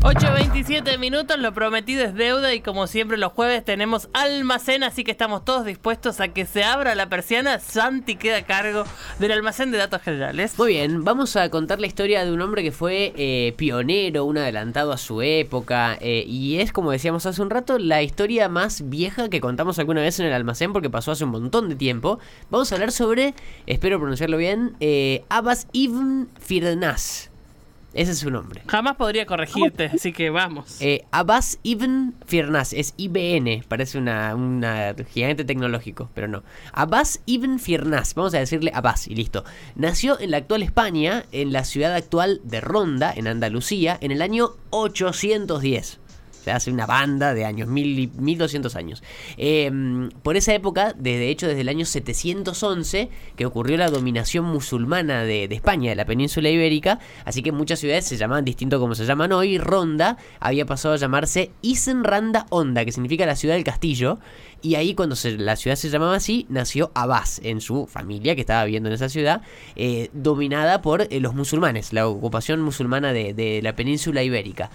8.27 minutos, lo prometido es deuda y como siempre los jueves tenemos almacén, así que estamos todos dispuestos a que se abra la persiana. Santi queda a cargo del almacén de datos generales. Muy bien, vamos a contar la historia de un hombre que fue eh, pionero, un adelantado a su época eh, y es, como decíamos hace un rato, la historia más vieja que contamos alguna vez en el almacén porque pasó hace un montón de tiempo. Vamos a hablar sobre, espero pronunciarlo bien, eh, Abbas ibn Firnas. Ese es su nombre. Jamás podría corregirte, así que vamos. Eh, Abbas Ibn Firnas, es IBN, parece una, una gigante tecnológico, pero no. Abbas Ibn Firnas, vamos a decirle Abbas y listo. Nació en la actual España, en la ciudad actual de Ronda, en Andalucía, en el año 810 hace una banda de años, mil, 1200 años. Em, por esa época, desde hecho desde el año 711, que ocurrió la dominación musulmana de, España, de la península ibérica, así que muchas ciudades se llamaban distinto como se llaman hoy. Ronda había pasado a llamarse Isenranda Onda, que significa la ciudad del castillo, y ahí cuando la ciudad se llamaba así, nació Abbas en su familia que estaba viviendo en esa ciudad, eh, dominada por eh, los musulmanes, la ocupación musulmana de, de la península ibérica.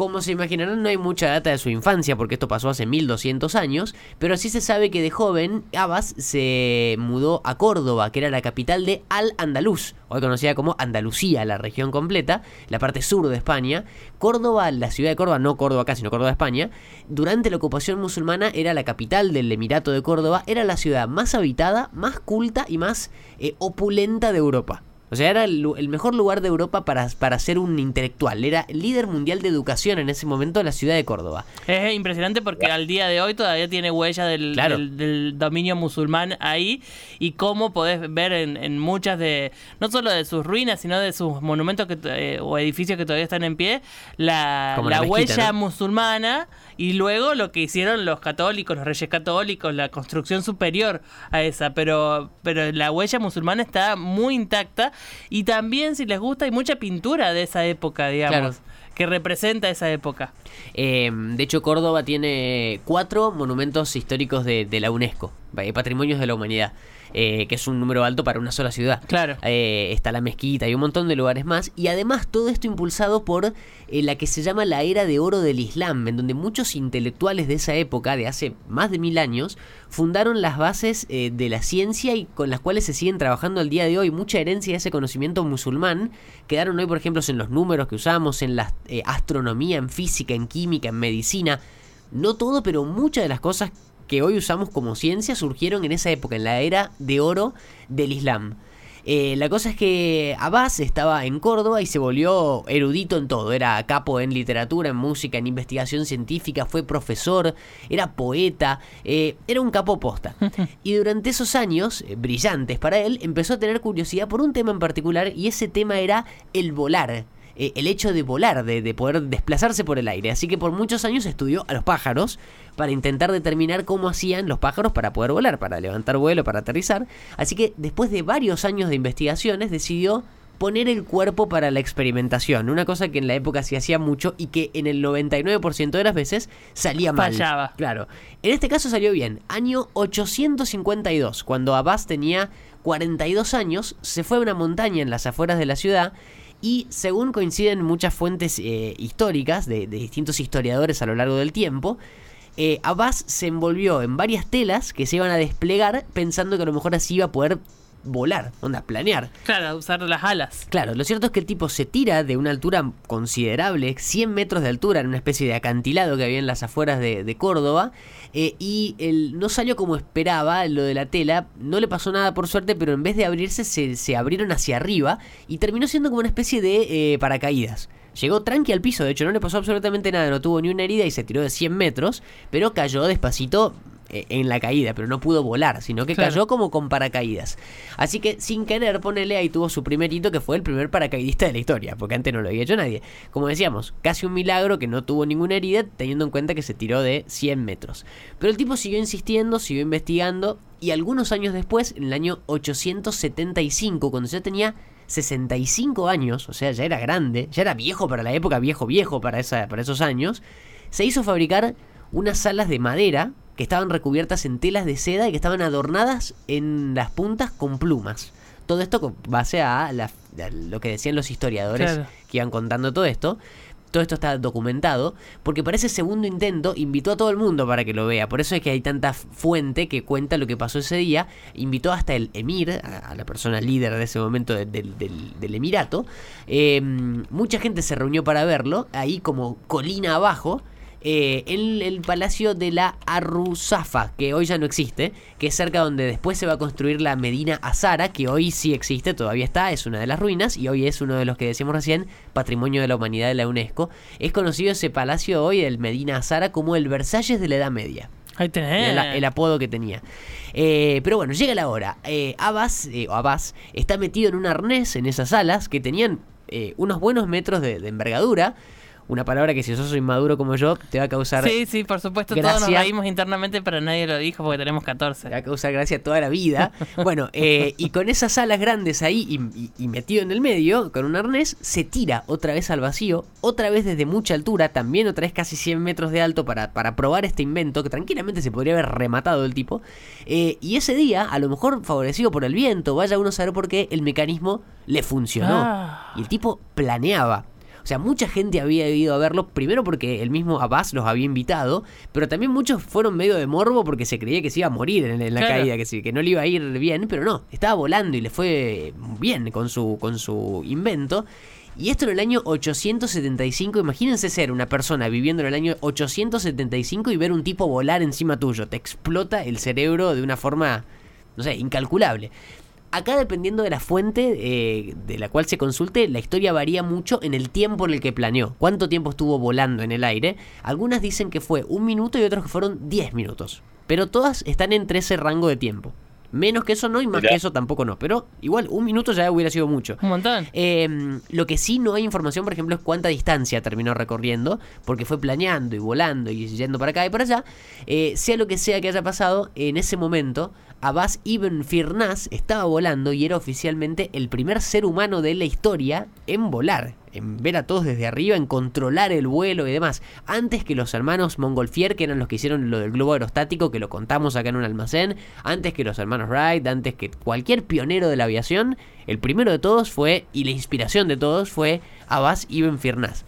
Como se imaginarán, no hay mucha data de su infancia porque esto pasó hace 1200 años, pero sí se sabe que de joven Abbas se mudó a Córdoba, que era la capital de Al-Andalus, hoy conocida como Andalucía, la región completa, la parte sur de España. Córdoba, la ciudad de Córdoba, no Córdoba acá, sino Córdoba, España, durante la ocupación musulmana era la capital del Emirato de Córdoba, era la ciudad más habitada, más culta y más eh, opulenta de Europa. O sea, era el, mejor lugar de Europa para, para ser un intelectual. Era líder mundial de educación en ese momento en la ciudad de Córdoba. Es impresionante porque al día de hoy todavía tiene huella del, del, dominio musulmán ahí. Y cómo podés ver en, muchas de, no solo de sus ruinas, sino de sus monumentos que, eh, o edificios que todavía están en pie, la, la, huella musulmana. Y luego lo que hicieron los católicos, los reyes católicos, la construcción superior a esa. Pero, pero la huella musulmana está muy intacta y también, si les gusta, hay mucha pintura de esa época, digamos. que representa esa época. Em, de hecho, Córdoba tiene cuatro monumentos históricos de, de la UNESCO, patrimonios de la humanidad. Eh, que es un número alto para una sola ciudad. Claro. Eh, está la mezquita y un montón de lugares más. Y además todo esto impulsado por eh, la que se llama la era de oro del Islam, en donde muchos intelectuales de esa época, de hace más de mil años, fundaron las bases de la ciencia y con las cuales se siguen trabajando al día de hoy. Mucha herencia de ese conocimiento musulmán quedaron hoy, por ejemplo, en los números que usamos, en la astronomía, en física, en química, en medicina. No todo, pero muchas de las cosas que hoy usamos como ciencia surgieron en esa época, en la era de oro del Islam. Eh, la cosa es que Abbas estaba en Córdoba y se volvió erudito en todo. Era capo en literatura, en música, en investigación científica, fue profesor, era poeta, eh, era un capo posta. Y durante esos años, eh, brillantes para él, empezó a tener curiosidad por un tema en particular y ese tema era el volar. Eh, el hecho de volar, de, poder desplazarse por el aire. Así que por muchos años estudió a los pájaros para intentar determinar cómo hacían los pájaros para poder volar, para levantar vuelo, para aterrizar. Así que después de varios años de investigaciones decidió poner el cuerpo para la experimentación, una cosa que en la época se hacía mucho y que en el 99% de las veces salía mal. Fallaba. Claro. En este caso salió bien. Año 852, cuando Abbas tenía 42 años, se fue a una montaña en las afueras de la ciudad y según coinciden muchas fuentes eh, históricas de, distintos historiadores a lo largo del tiempo, eh, Abbas se envolvió en varias telas que se iban a desplegar pensando que a lo mejor así iba a poder volar, onda, planear. Claro, usar las alas. Claro, lo cierto es que el tipo se tira de una altura considerable, 100 metros de altura, en una especie de acantilado que había en las afueras de, Córdoba, eh, y él no salió como esperaba lo de la tela, no le pasó nada por suerte, pero en vez de abrirse se, abrieron hacia arriba y terminó siendo como una especie de eh, paracaídas. Llegó tranqui al piso, de hecho no le pasó absolutamente nada, no tuvo ni una herida y se tiró de 100 metros, pero cayó despacito en la caída, pero no pudo volar, sino que cayó como con paracaídas. Así que sin querer, ponele ahí tuvo su primer hito que fue el primer paracaidista de la historia, porque antes no lo había hecho nadie. Como decíamos, casi un milagro que no tuvo ninguna herida, teniendo en cuenta que se tiró de 100 metros. Pero el tipo siguió insistiendo, siguió investigando, y algunos años después, en el año 875, cuando ya tenía 65 años, o sea, ya era grande, ya era viejo para la época, viejo, viejo para, esa, para esos años, se hizo fabricar unas alas de madera que estaban recubiertas en telas de seda y que estaban adornadas en las puntas con plumas. Todo esto con base a, lo que decían los historiadores que iban contando todo esto todo esto está documentado, porque para ese segundo intento invitó a todo el mundo para que lo vea. Por eso es que hay tanta fuente que cuenta lo que pasó ese día. Invitó hasta el emir, a, la persona líder de ese momento del, emirato. Em, mucha gente se reunió para verlo, ahí como colina abajo eh, en el palacio de la Arruzafa, que hoy ya no existe, que es cerca donde después se va a construir la Medina Azara, que hoy sí existe, todavía está, es una de las ruinas y hoy es uno de los que decíamos recién, Patrimonio de la Humanidad de la UNESCO. Es conocido ese palacio hoy, el Medina Azara, como el Versalles de la Edad Media. Ahí tenés. El, apodo que tenía. Eh, pero bueno, llega la hora. Eh, Abbas, eh, o Abbas está metido en un arnés en esas alas que tenían unos buenos metros de envergadura una palabra que si sos inmaduro como yo te va a causar. Sí, sí, por supuesto, todos nos reímos internamente, pero nadie lo dijo porque tenemos 14. Te va a causar gracia toda la vida. bueno, eh, y con esas alas grandes ahí y, metido en el medio, con un arnés, se tira otra vez al vacío, otra vez desde mucha altura, también otra vez casi 100 metros de alto para, para probar este invento, que tranquilamente se podría haber rematado el tipo. Eh, y ese día, a lo mejor favorecido por el viento, vaya uno a saber por qué el mecanismo le funcionó. Ah. Y el tipo planeaba o sea, mucha gente había ido a verlo, primero porque el mismo Abbas los había invitado, pero también muchos fueron medio de morbo porque se creía que se iba a morir en, la caída, que, que no le iba a ir bien, pero no, estaba volando y le fue bien con su, con su invento. Y esto en el año 875, imagínense ser una persona viviendo en el año 875 y ver un tipo volar encima tuyo. Te explota el cerebro de una forma, no sé, incalculable. Acá dependiendo de la fuente eh, de la cual se consulte, la historia varía mucho en el tiempo en el que planeó. ¿Cuánto tiempo estuvo volando en el aire? Algunas dicen que fue un minuto y otros que fueron 10 minutos. Pero todas están entre ese rango de tiempo. Menos que eso no y más que eso tampoco no. Pero igual, un minuto ya hubiera sido mucho. Un montón. Em, lo que sí no hay información, por ejemplo, es cuánta distancia terminó recorriendo. Porque fue planeando y volando y yendo para acá y para allá. Eh, sea lo que sea que haya pasado, en ese momento Abbas Ibn Firnas estaba volando y era oficialmente el primer ser humano de la historia en volar, en ver a todos desde arriba, en controlar el vuelo y demás. Antes que los hermanos Montgolfier, que eran los que hicieron lo del globo aerostático, que lo contamos acá en un almacén, antes que los hermanos Wright, antes que cualquier pionero de la aviación, el primero de todos fue, y la inspiración de todos fue Abbas Ibn Firnas.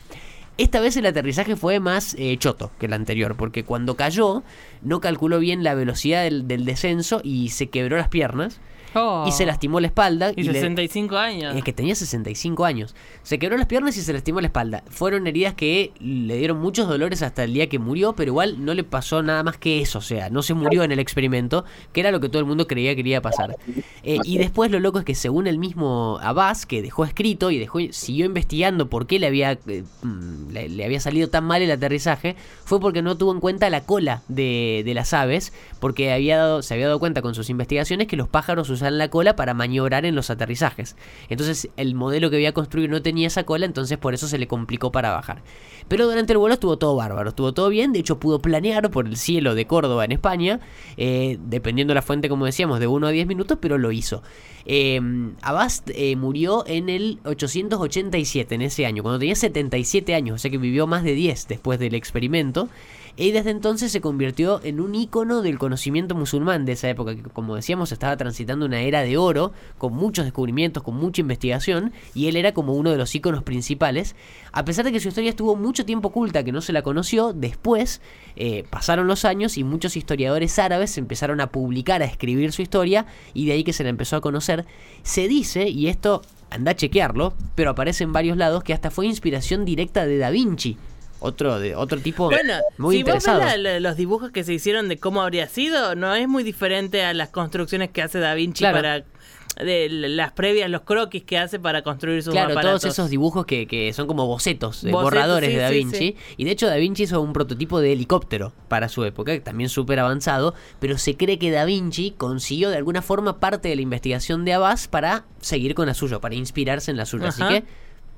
Esta vez el aterrizaje fue más eh, choto que el anterior, porque cuando cayó no calculó bien la velocidad del, del descenso y se quebró las piernas. Y se oh. lastimó la espalda. Y, 65 años. Es que tenía 65 años. Se quebró las piernas y se lastimó la espalda. Fueron heridas que le dieron muchos dolores hasta el día que murió, pero igual no le pasó nada más que eso. O sea, no se murió en el experimento, que era lo que todo el mundo creía que iba pasar. Eh, y después lo loco es que según el mismo Abbas, que dejó escrito y dejó, siguió investigando por qué le había, eh, mm, le, había salido tan mal el aterrizaje, fue porque no tuvo en cuenta la cola de, de las aves, porque había dado, se había dado cuenta con sus investigaciones que los pájaros en la cola para maniobrar en los aterrizajes. Entonces el modelo que había construido no tenía esa cola, entonces por eso se le complicó para bajar. Pero durante el vuelo estuvo todo bárbaro, estuvo todo bien, de hecho pudo planear por el cielo de Córdoba en España, eh, dependiendo de la fuente como decíamos, de 1 a 10 minutos, pero lo hizo. Eh, Abast murió en el 887, en ese año, cuando tenía 77 años, o sea que vivió más de 10 después del experimento y desde entonces se convirtió en un icono del conocimiento musulmán de esa época, que como decíamos estaba transitando una era de oro, con muchos descubrimientos, con mucha investigación, y él era como uno de los iconos principales. A pesar de que su historia estuvo mucho tiempo oculta, que no se la conoció, después eh, pasaron los años y muchos historiadores árabes empezaron a publicar, a escribir su historia, y de ahí que se la empezó a conocer. Se dice, y esto anda a chequearlo, pero aparece en varios lados que hasta fue inspiración directa de Da Vinci otro de otro tipo bueno, muy si Vos ves los dibujos que se hicieron de cómo habría sido, no es muy diferente a las construcciones que hace Da Vinci para de las previas, los croquis que hace para construir sus Claro, todos esos dibujos que, que, son como bocetos, borradores de Da Vinci. Y de hecho Da Vinci hizo un prototipo de helicóptero para su época, también súper avanzado, pero se cree que Da Vinci consiguió de alguna forma parte de la investigación de Abbas para seguir con la suya, para inspirarse en la suya. Así que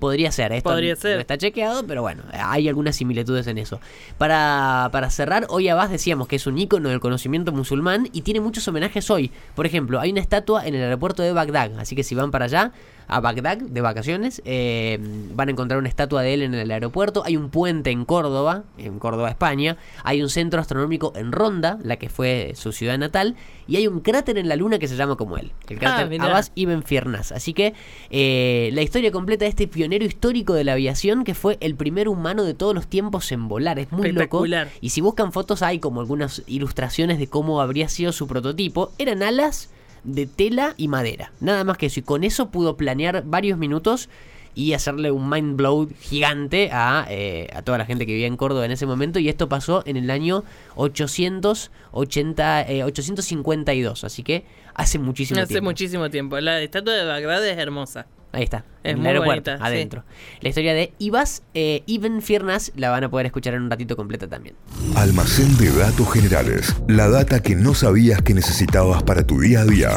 Podría ser, esto Podría ser. no está chequeado, pero bueno, hay algunas similitudes en eso. Para, para cerrar, hoy Abbas decíamos que es un ícono del conocimiento musulmán y tiene muchos homenajes hoy. Por ejemplo, hay una estatua en el aeropuerto de Bagdad, así que si van para allá, a Bagdad de vacaciones. Eh, van a encontrar una estatua de él en el aeropuerto. Hay un puente en Córdoba, en Córdoba, España. Hay un centro astronómico en Ronda, la que fue su ciudad natal. Y hay un cráter en la luna que se llama como él, el cráter Ah, Abbas Ibn Firnas. Así que eh, la historia completa de este pionero histórico de la aviación que fue el primer humano de todos los tiempos en volar. Es muy loco. Y si buscan fotos hay como algunas ilustraciones de cómo habría sido su prototipo. Eran alas de tela y madera. Nada más que eso. Y con eso pudo planear varios minutos y hacerle un mind blow gigante a, eh, a toda la gente que vivía en Córdoba en ese momento. Y esto pasó en el año 880, eh, 852. Así que hace muchísimo Hace tiempo. muchísimo tiempo. La estatua de Bagdad es hermosa. Ahí está. Es en el muy aeropuerto, bonita, sí. adentro. La historia de Ibas, eh, Ibn Firnas, la van a poder escuchar en un ratito completa también. Almacén de datos generales. La data que no sabías que necesitabas para tu día a día.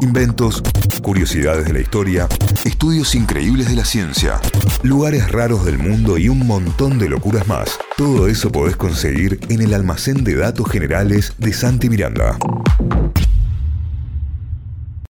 Inventos, curiosidades de la historia, estudios increíbles de la ciencia, lugares raros del mundo y un montón de locuras más. Todo eso podés conseguir en el Almacén de Datos Generales de Santi Miranda.